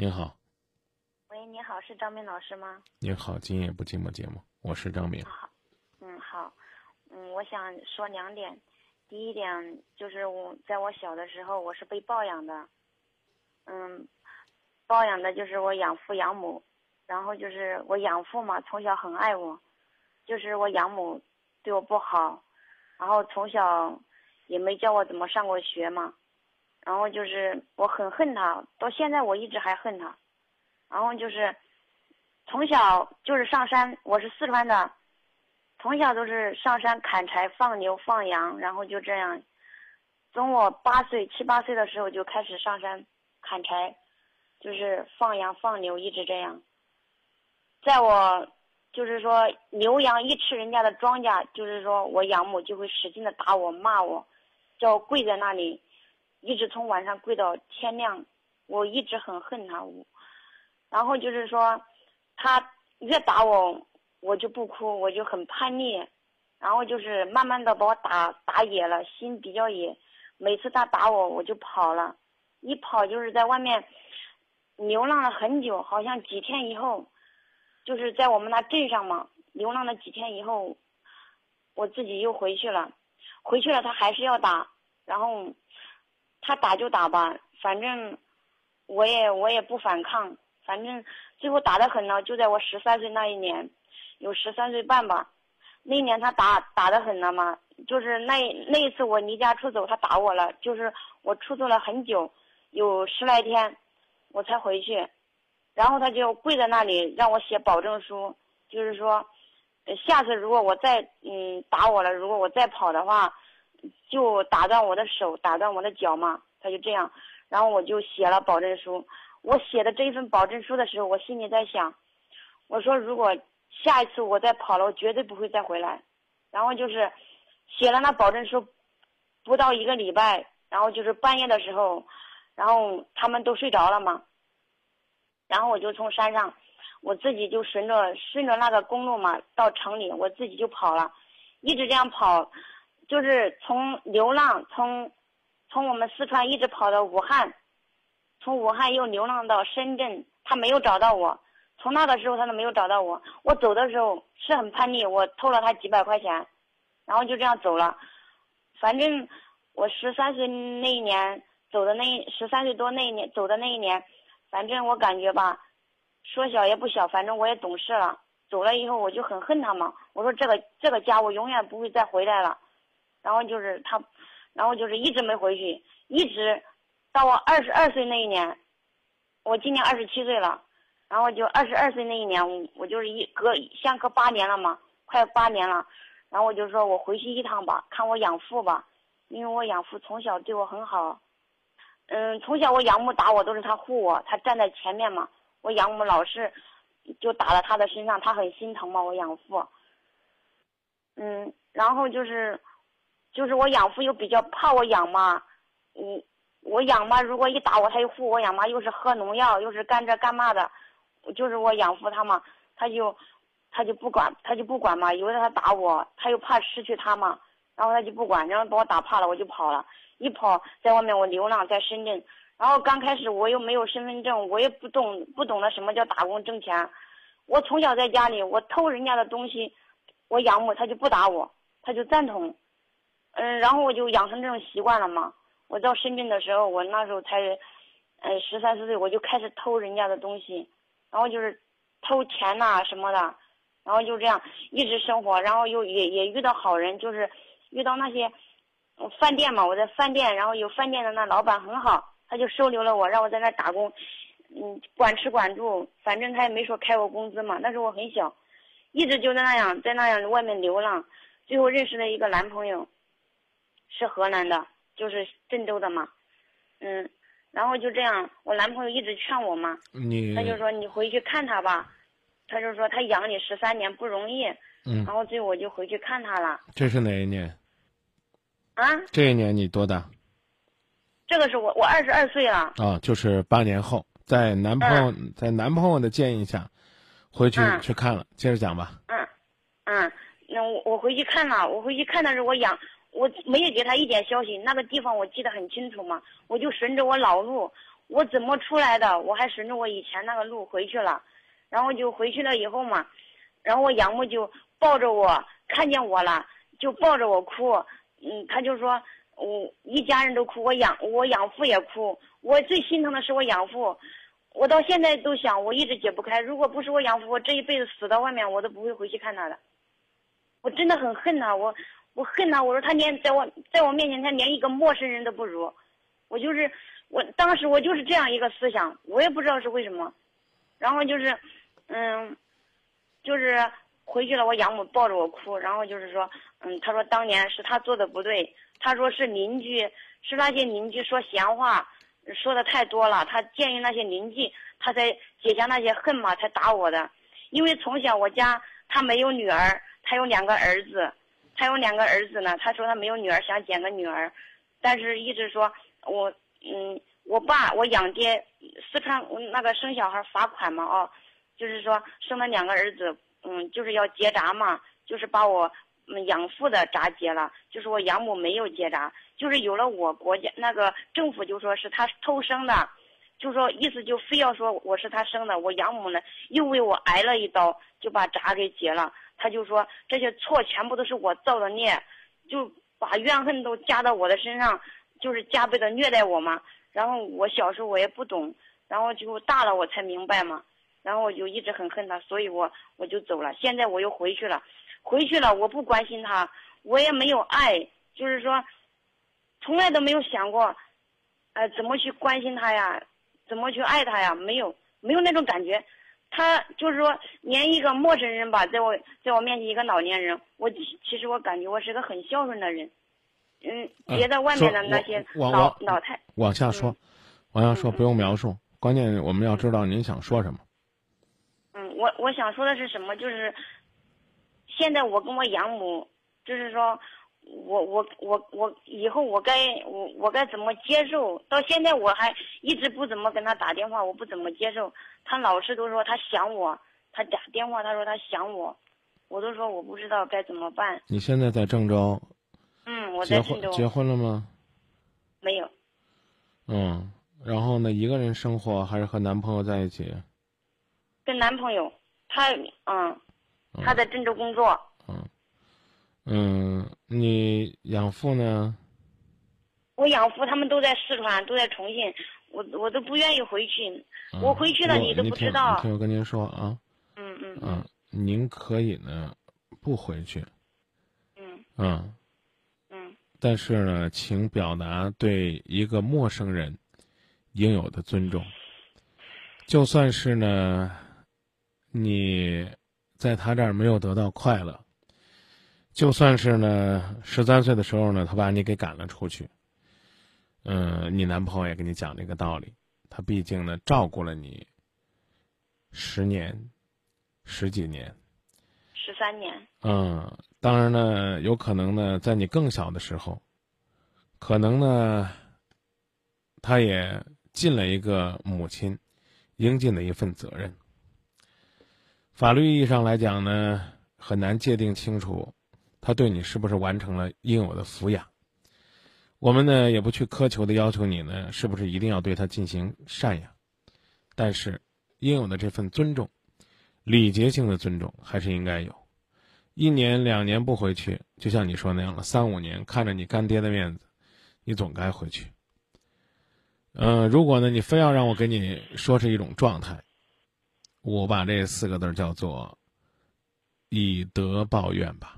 您好，喂，你好，是张明老师吗？您好，今夜不寂寞节目，我是张明。好，嗯，好，嗯，我想说两点。第一点就是我在我小的时候，我是被抱养的，嗯，抱养的就是我养父养母，然后就是我养父嘛，从小很爱我，就是我养母对我不好，然后从小也没教我怎么上过学嘛，然后就是我很恨他，到现在我一直还恨他，然后就是从小就是上山，我是四川的。从小都是上山砍柴、放牛、放羊，然后就这样。从我八岁、七八岁的时候就开始上山砍柴，就是放羊、放牛，一直这样。在我就是说牛羊一吃人家的庄稼，就是说我养母就会使劲的打我、骂我，叫我跪在那里，一直从晚上跪到天亮。我一直很恨他，然后就是说他越打我。我就不哭，我就很叛逆，然后就是慢慢的把我打打野了，心比较野。每次他打我，我就跑了，一跑就是在外面流浪了很久，好像几天以后，就是在我们那镇上嘛，流浪了几天以后，我自己又回去了，回去了他还是要打，然后他打就打吧，反正我也我也不反抗，反正最后打的很了，就在我十三岁那一年。有十三岁半吧，那年他打打的很了嘛，就是那那一次我离家出走，他打我了，就是我出走了很久，有十来天，我才回去，然后他就跪在那里让我写保证书，就是说，下次如果我再嗯打我了，如果我再跑的话，就打断我的手，打断我的脚嘛，他就这样，然后我就写了保证书，我写的这一份保证书的时候，我心里在想，我说如果。下一次我再跑了，我绝对不会再回来。然后就是写了那保证书，不到一个礼拜，然后就是半夜的时候，然后他们都睡着了嘛。然后我就从山上，我自己就顺着顺着那个公路嘛，到城里，我自己就跑了，一直这样跑，就是从流浪从从我们四川一直跑到武汉，从武汉又流浪到深圳，他没有找到我。从那个时候他都没有找到我，我走的时候是很叛逆，我偷了他几百块钱，然后就这样走了。反正我十三岁那一年走的那十三岁多那一年走的那一年，反正我感觉吧，说小也不小，反正我也懂事了。走了以后我就很恨他嘛，我说这个这个家我永远不会再回来了。然后就是他，然后就是一直没回去，一直到我二十二岁那一年，我今年二十七岁了。然后就二十二岁那一年，我就是一隔相隔八年了嘛，快八年了。然后我就说我回去一趟吧，看我养父吧，因为我养父从小对我很好。嗯，从小我养母打我都是他护我，他站在前面嘛。我养母老是就打到他的身上，他很心疼嘛。我养父。嗯，然后就是就是我养父又比较怕我养妈，我我养妈如果一打我，他又护我养妈，又是喝农药，又是干这干嘛的。就是我养父他嘛，他就，他就不管，他就不管嘛。有的他打我，他又怕失去他嘛，然后他就不管，然后把我打怕了，我就跑了。一跑，在外面我流浪在深圳，然后刚开始我又没有身份证，我也不懂不懂得什么叫打工挣钱。我从小在家里，我偷人家的东西，我养母他就不打我，他就赞同。嗯，然后我就养成这种习惯了嘛。我到深圳的时候，我那时候才，嗯，十三四岁，我就开始偷人家的东西。然后就是偷钱呐什么的，然后就这样一直生活，然后又也也遇到好人，就是遇到那些饭店嘛，我在饭店，然后有饭店的那老板很好，他就收留了我，让我在那打工，嗯，管吃管住，反正他也没说开我工资嘛。那时候我很小，一直就在那样在那样外面流浪，最后认识了一个男朋友，是河南的，就是郑州的嘛，嗯。然后就这样，我男朋友一直劝我嘛，他就说你回去看他吧，他就说他养你十三年不容易，嗯然后最后我就回去看他了。这是哪一年？啊？这一年你多大？这个是我我二十二岁了。啊，就是八年后，在男朋友在男朋友的建议下，回去去看了。接着讲吧。嗯，嗯，那我我回去看了，我回去看的是我养。我没有给他一点消息，那个地方我记得很清楚嘛，我就顺着我老路，我怎么出来的？我还顺着我以前那个路回去了，然后就回去了以后嘛，然后我养母就抱着我，看见我了就抱着我哭，嗯，他就说，我一家人都哭，我养我养父也哭，我最心疼的是我养父，我到现在都想，我一直解不开，如果不是我养父，我这一辈子死到外面，我都不会回去看他的，我真的很恨他，我。我恨他，我说他连在我在我面前，他连一个陌生人都不如。我就是我当时我就是这样一个思想，我也不知道是为什么。然后就是，嗯，就是回去了，我养母抱着我哭，然后就是说，嗯，他说当年是他做的不对，他说是邻居，是那些邻居说闲话，说的太多了，他建议那些邻居，他才解下那些恨嘛，才打我的。因为从小我家他没有女儿，他有两个儿子。他有两个儿子呢，他说他没有女儿，想捡个女儿，但是一直说我，嗯，我爸我养爹，四川那个生小孩罚款嘛，哦，就是说生了两个儿子，嗯，就是要结扎嘛，就是把我养父的扎结了，就是我养母没有结扎，就是有了我国家那个政府就说是他偷生的，就说意思就非要说我是他生的，我养母呢又为我挨了一刀，就把扎给结了。他就说这些错全部都是我造的孽，就把怨恨都加到我的身上，就是加倍的虐待我嘛。然后我小时候我也不懂，然后就大了我才明白嘛。然后我就一直很恨他，所以我我就走了。现在我又回去了，回去了我不关心他，我也没有爱，就是说，从来都没有想过，呃，怎么去关心他呀，怎么去爱他呀？没有，没有那种感觉。他就是说，连一个陌生人吧，在我在我面前一个老年人，我其实我感觉我是个很孝顺的人，嗯，别的外面的那些老老太往下说，往下说不用描述，关键我们要知道您想说什么。嗯，我我想说的是什么？就是现在我跟我养母，就是说。我我我我以后我该我我该怎么接受？到现在我还一直不怎么跟他打电话，我不怎么接受。他老是都说他想我，他打电话他说他想我，我都说我不知道该怎么办。你现在在郑州？嗯，我在郑州。结婚了吗？没有。嗯，然后呢？一个人生活还是和男朋友在一起？跟男朋友，他嗯，他在郑州工作。嗯。嗯，你养父呢？我养父他们都在四川，都在重庆，我我都不愿意回去。我回去了，你都不知道。听我跟您说啊。嗯嗯。嗯，您可以呢，不回去。嗯。嗯。嗯。但是呢，请表达对一个陌生人应有的尊重。就算是呢，你在他这儿没有得到快乐。就算是呢，十三岁的时候呢，他把你给赶了出去。嗯，你男朋友也跟你讲这个道理，他毕竟呢照顾了你十年、十几年、十三年。嗯，当然呢，有可能呢，在你更小的时候，可能呢，他也尽了一个母亲应尽的一份责任。法律意义上来讲呢，很难界定清楚。他对你是不是完成了应有的抚养？我们呢也不去苛求的要求你呢，是不是一定要对他进行赡养？但是，应有的这份尊重，礼节性的尊重还是应该有。一年两年不回去，就像你说那样了，三五年看着你干爹的面子，你总该回去。嗯，如果呢你非要让我给你说是一种状态，我把这四个字叫做以德报怨吧。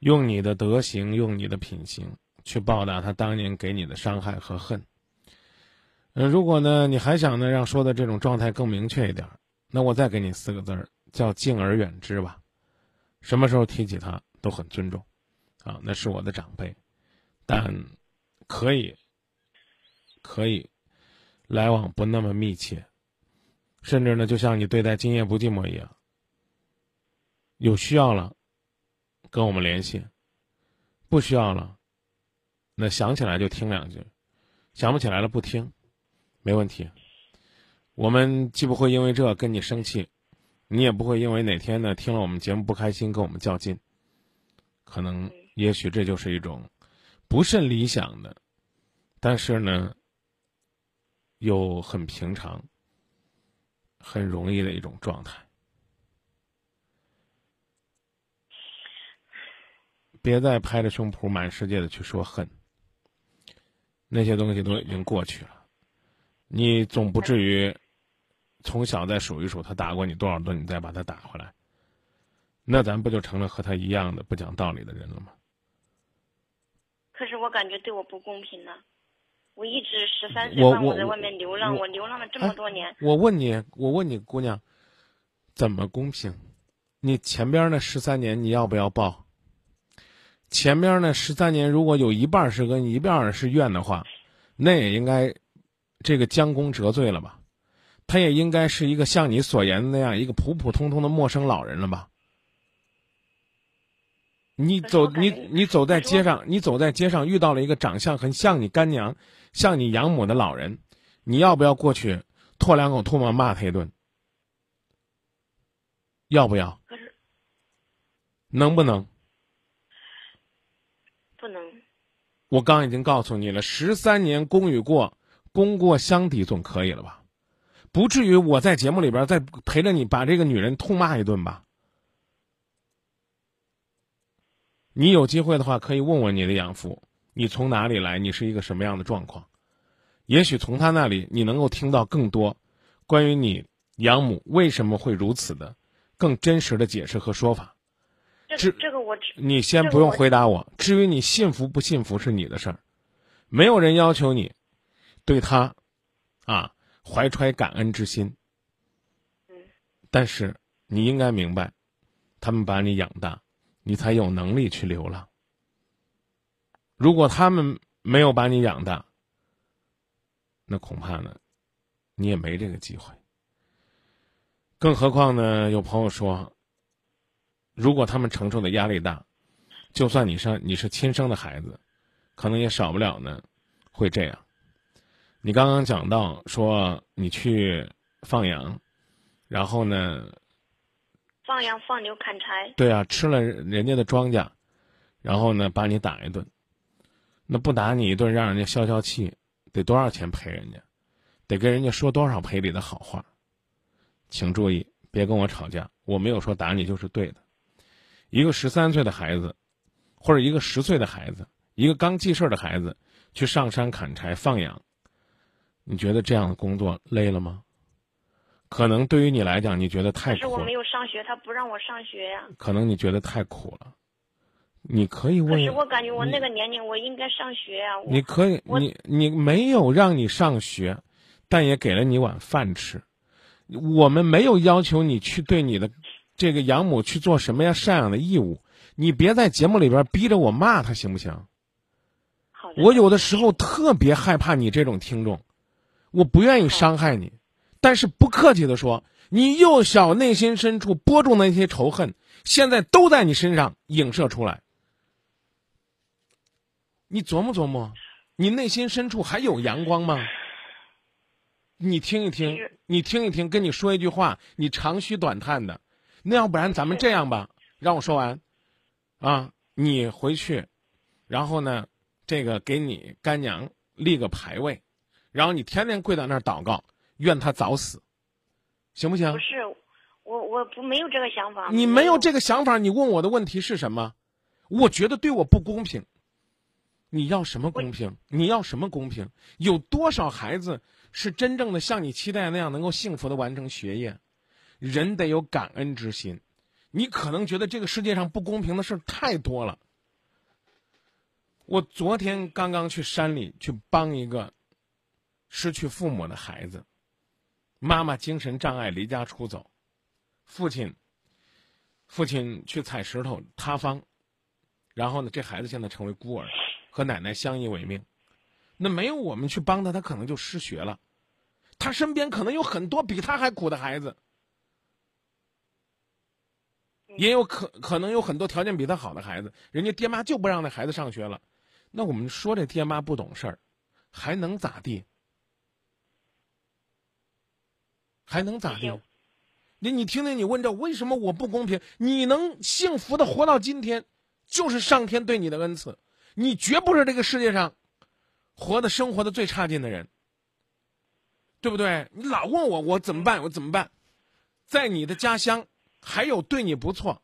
用你的德行，用你的品行去报答他当年给你的伤害和恨。呃，如果呢，你还想呢让说的这种状态更明确一点，那我再给你四个字儿，叫敬而远之吧。什么时候提起他都很尊重，啊，那是我的长辈，但可以，可以来往不那么密切，甚至呢，就像你对待今夜不寂寞一样，有需要了。跟我们联系，不需要了。那想起来就听两句，想不起来了不听，没问题。我们既不会因为这跟你生气，你也不会因为哪天呢听了我们节目不开心跟我们较劲。可能也许这就是一种不甚理想的，但是呢，又很平常、很容易的一种状态。别再拍着胸脯满世界的去说恨，那些东西都已经过去了。你总不至于从小再数一数他打过你多少顿，你再把他打回来，那咱不就成了和他一样的不讲道理的人了吗？可是我感觉对我不公平呢。我一直十三岁半我在外面流浪，我流浪了这么多年。我问你，我问你，姑娘，怎么公平？你前边那十三年你要不要报？前边呢十三年如果有一半是恩一半是怨的话，那也应该这个将功折罪了吧？他也应该是一个像你所言的那样一个普普通通的陌生老人了吧？你走，你你走在街上，你走在街上遇到了一个长相很像你干娘、像你养母的老人，你要不要过去唾两口唾沫骂他一顿？要不要？能不能？不能。我刚已经告诉你了，十三年功与过，功过相抵总可以了吧？不至于我在节目里边再陪着你把这个女人痛骂一顿吧？你有机会的话，可以问问你的养父，你从哪里来？你是一个什么样的状况？也许从他那里，你能够听到更多关于你养母为什么会如此的更真实的解释和说法。这这个我，你先不用回答我。至于你信服不信服是你的事儿，没有人要求你对他啊怀揣感恩之心。嗯，但是你应该明白，他们把你养大。你才有能力去流浪。如果他们没有把你养大，那恐怕呢，你也没这个机会。更何况呢，有朋友说，如果他们承受的压力大，就算你是你是亲生的孩子，可能也少不了呢，会这样。你刚刚讲到说你去放羊，然后呢？放羊放牛砍柴，对啊，吃了人家的庄稼，然后呢把你打一顿，那不打你一顿，让人家消消气，得多少钱赔人家？得跟人家说多少赔礼的好话？请注意，别跟我吵架，我没有说打你就是对的。一个十三岁的孩子，或者一个十岁的孩子，一个刚记事的孩子，去上山砍柴放羊，你觉得这样的工作累了吗？可能对于你来讲，你觉得太苦。可是我没有上学，他不让我上学呀。可能你觉得太苦了，你可以问。可是我感觉我那个年龄，我应该上学呀。你可以，你你没有让你上学，但也给了你碗饭吃。我们没有要求你去对你的这个养母去做什么样赡养的义务。你别在节目里边逼着我骂他，行不行？我有的时候特别害怕你这种听众，我不愿意伤害你。但是不客气的说，你幼小内心深处播种的那些仇恨，现在都在你身上影射出来。你琢磨琢磨，你内心深处还有阳光吗？你听一听，你听一听，跟你说一句话，你长吁短叹的，那要不然咱们这样吧，让我说完，啊，你回去，然后呢，这个给你干娘立个牌位，然后你天天跪在那儿祷告。愿他早死，行不行？不是，我我不没有这个想法。你没有这个想法，你问我的问题是什么？我觉得对我不公平。你要什么公平？你要什么公平？有多少孩子是真正的像你期待那样能够幸福的完成学业？人得有感恩之心。你可能觉得这个世界上不公平的事儿太多了。我昨天刚刚去山里去帮一个失去父母的孩子。妈妈精神障碍离家出走，父亲，父亲去采石头塌方，然后呢，这孩子现在成为孤儿，和奶奶相依为命。那没有我们去帮他，他可能就失学了。他身边可能有很多比他还苦的孩子，也有可可能有很多条件比他好的孩子，人家爹妈就不让那孩子上学了。那我们说这爹妈不懂事儿，还能咋地？还能咋地？你你听听，你问这为什么我不公平？你能幸福的活到今天，就是上天对你的恩赐。你绝不是这个世界上活的生活的最差劲的人。对不对？你老问我我怎么办？我怎么办？在你的家乡，还有对你不错、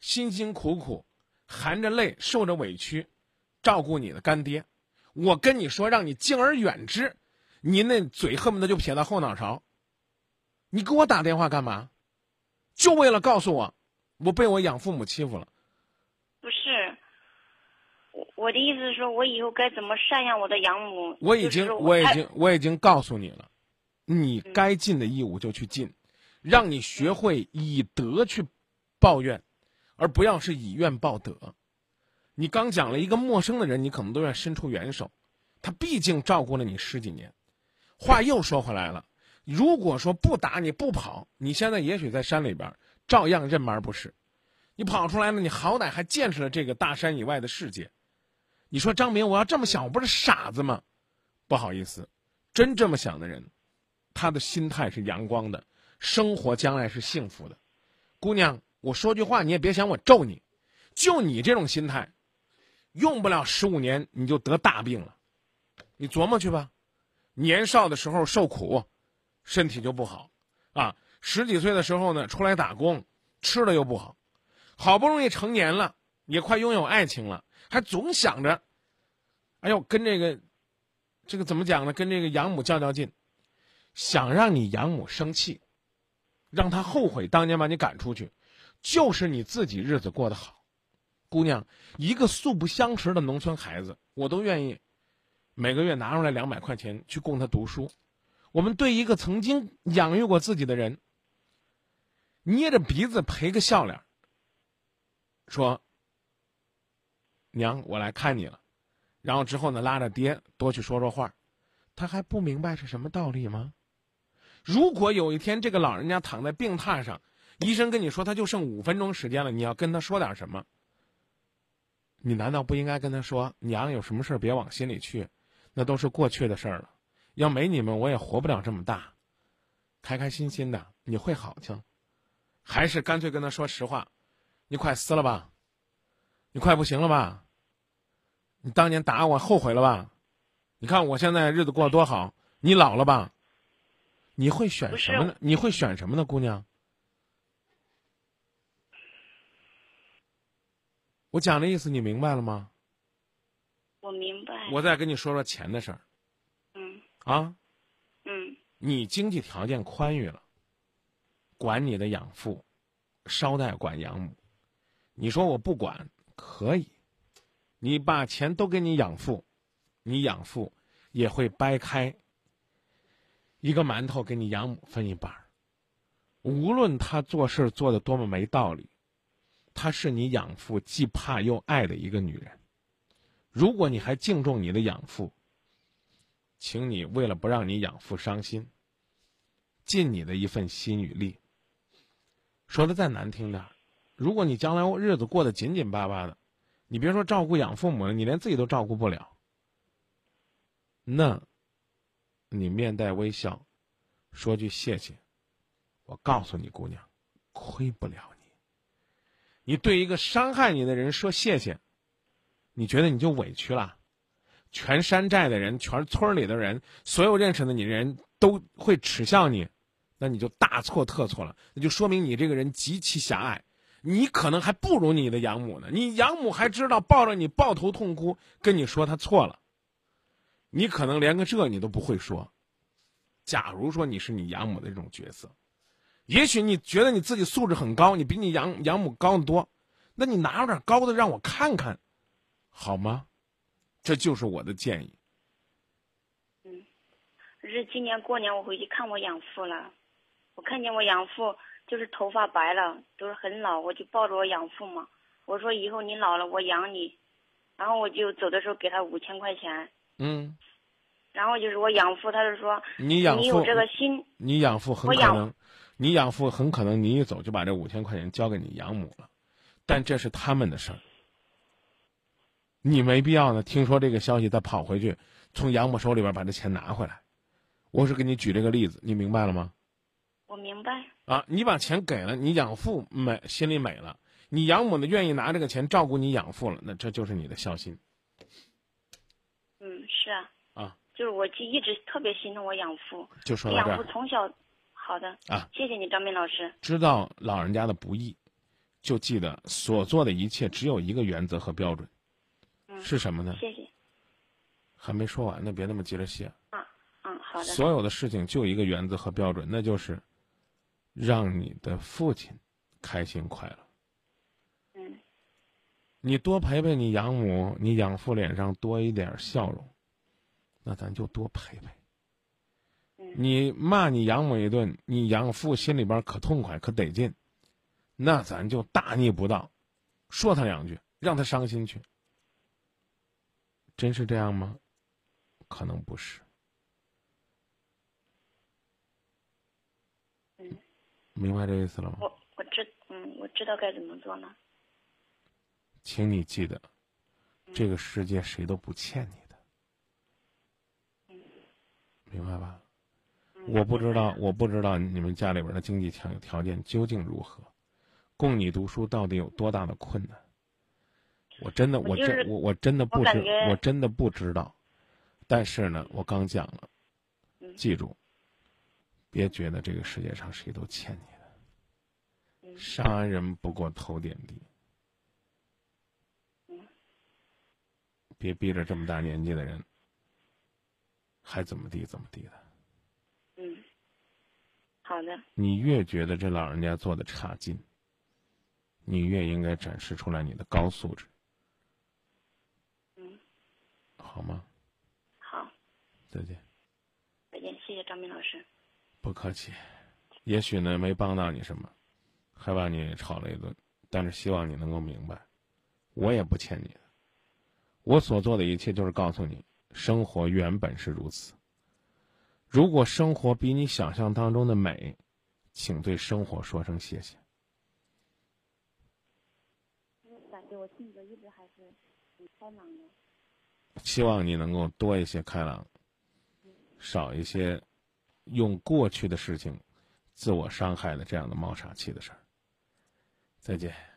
辛辛苦苦、含着泪、受着委屈、照顾你的干爹。我跟你说，让你敬而远之，你那嘴恨不得就撇到后脑勺。你给我打电话干嘛？就为了告诉我，我被我养父母欺负了。不是，我我的意思是说，我以后该怎么赡养我的养母？我已经，就是我已经，我已经告诉你了，你该尽的义务就去尽，让你学会以德去抱怨，而不要是以怨报德。你刚讲了一个陌生的人，你可能都要伸出援手，他毕竟照顾了你十几年。话又说回来了，如果说不打你不跑，你现在也许在山里边照样认门不是。你跑出来了，你好歹还见识了这个大山以外的世界。你说张明，我要这么想，我不是傻子吗？不好意思，真这么想的人，他的心态是阳光的，生活将来是幸福的。姑娘，我说句话，你也别想我咒你，就你这种心态，用不了十五年你就得大病了。你琢磨去吧，年少的时候受苦，身体就不好，啊，十几岁的时候呢出来打工，吃的又不好，好不容易成年了，也快拥有爱情了，还总想着，哎呦，跟这个。这个怎么讲呢？跟这个养母较较劲，想让你养母生气，让他后悔当年把你赶出去，就是你自己日子过得好。姑娘，一个素不相识的农村孩子，我都愿意每个月拿出来两百块钱去供他读书。我们对一个曾经养育过自己的人，捏着鼻子赔个笑脸，说：“娘，我来看你了。”然后之后呢，拉着爹多去说说话，他还不明白是什么道理吗？如果有一天这个老人家躺在病榻上，医生跟你说他就剩五分钟时间了，你要跟他说点什么？你难道不应该跟他说：“娘，有什么事儿别往心里去，那都是过去的事儿了。要没你们，我也活不了这么大。开开心心的，你会好去。”还是干脆跟他说实话：“你快死了吧？你快不行了吧？”你当年打我后悔了吧？你看我现在日子过得多好，你老了吧？你会选什么呢？你会选什么呢，姑娘？我讲的意思你明白了吗？我明白。我再跟你说说钱的事儿。嗯啊，嗯你经济条件宽裕了，管你的养父，捎带管养母。你说我不管，可以。你把钱都给你养父，你养父也会掰开一个馒头给你养母分一半儿。无论他做事做的多么没道理，她是你养父既怕又爱的一个女人。如果你还敬重你的养父，请你为了不让你养父伤心，尽你的一份心与力。说的再难听点儿，如果你将来日子过得紧紧巴巴的。你别说照顾养父母了，你连自己都照顾不了。那，你面带微笑，说句谢谢。我告诉你，姑娘，亏不了你。你对一个伤害你的人说谢谢，你觉得你就委屈了？全山寨的人，全村里的人，所有认识的你人都会耻笑你，那你就大错特错了。那就说明你这个人极其狭隘。你可能还不如你的养母呢，你养母还知道抱着你抱头痛哭，跟你说她错了。你可能连个这你都不会说。假如说你是你养母的这种角色，也许你觉得你自己素质很高，你比你养养母高得多，那你拿出点高的让我看看，好吗？这就是我的建议。嗯，是今年过年我回去看我养父了，我看见我养父。就是头发白了，都是很老，我就抱着我养父嘛。我说以后你老了，我养你。然后我就走的时候给他五千块钱。嗯。然后就是我养父，他就说你养父，你有这个心。你养父很可能，你养父很可能你一走就把这五千块钱交给你养母了，但这是他们的事儿。你没必要呢。听说这个消息再跑回去，从养母手里边把这钱拿回来。我是给你举这个例子，你明白了吗？我明白。啊，你把钱给了你养父，美心里美了。你养母呢，愿意拿这个钱照顾你养父了，那这就是你的孝心。嗯，是啊。啊，就是我就一直特别心疼我养父，就说到养这儿，父从小，好的啊，谢谢你张斌老师，知道老人家的不易，就记得所做的一切只有一个原则和标准，嗯，是什么呢？谢谢，还没说完呢，别那么急着谢。嗯，好的，所有的事情就一个原则和标准，那就是让你的父亲开心快乐。嗯你多陪陪你养母，你养父脸上多一点笑容，那咱就多陪陪。嗯你骂你养母一顿，你养父心里边可痛快可得劲，那咱就大逆不道，说他两句，让他伤心去。真是这样吗？可能不是。嗯，明白这意思了吗？我我知嗯我知道该怎么做呢，请你记得，嗯这个世界谁都不欠你的，明白吧？嗯我不知道，我不知道你们家里边的经济条条件究竟如何，供你读书到底有多大的困难？我真的，我真我我真的不知我真的不知道。但是呢，我刚讲了，嗯记住，别觉得这个世界上谁都欠你的，杀人不过头点地。嗯别逼着这么大年纪的人，还怎么地怎么地的。嗯，好的，你越觉得这老人家做的差劲，你越应该展示出来你的高素质，嗯，好吗？好，再见，再见，谢谢张斌老师，不客气。也许呢没帮到你什么，还把你吵了一顿，但是希望你能够明白，我也不欠你的。我所做的一切就是告诉你，生活原本是如此。如果生活比你想象当中的美，请对生活说声谢谢。感觉我性格一直还是挺开朗的。希望你能够多一些开朗，少一些用过去的事情自我伤害的这样的冒傻气的事儿。再见。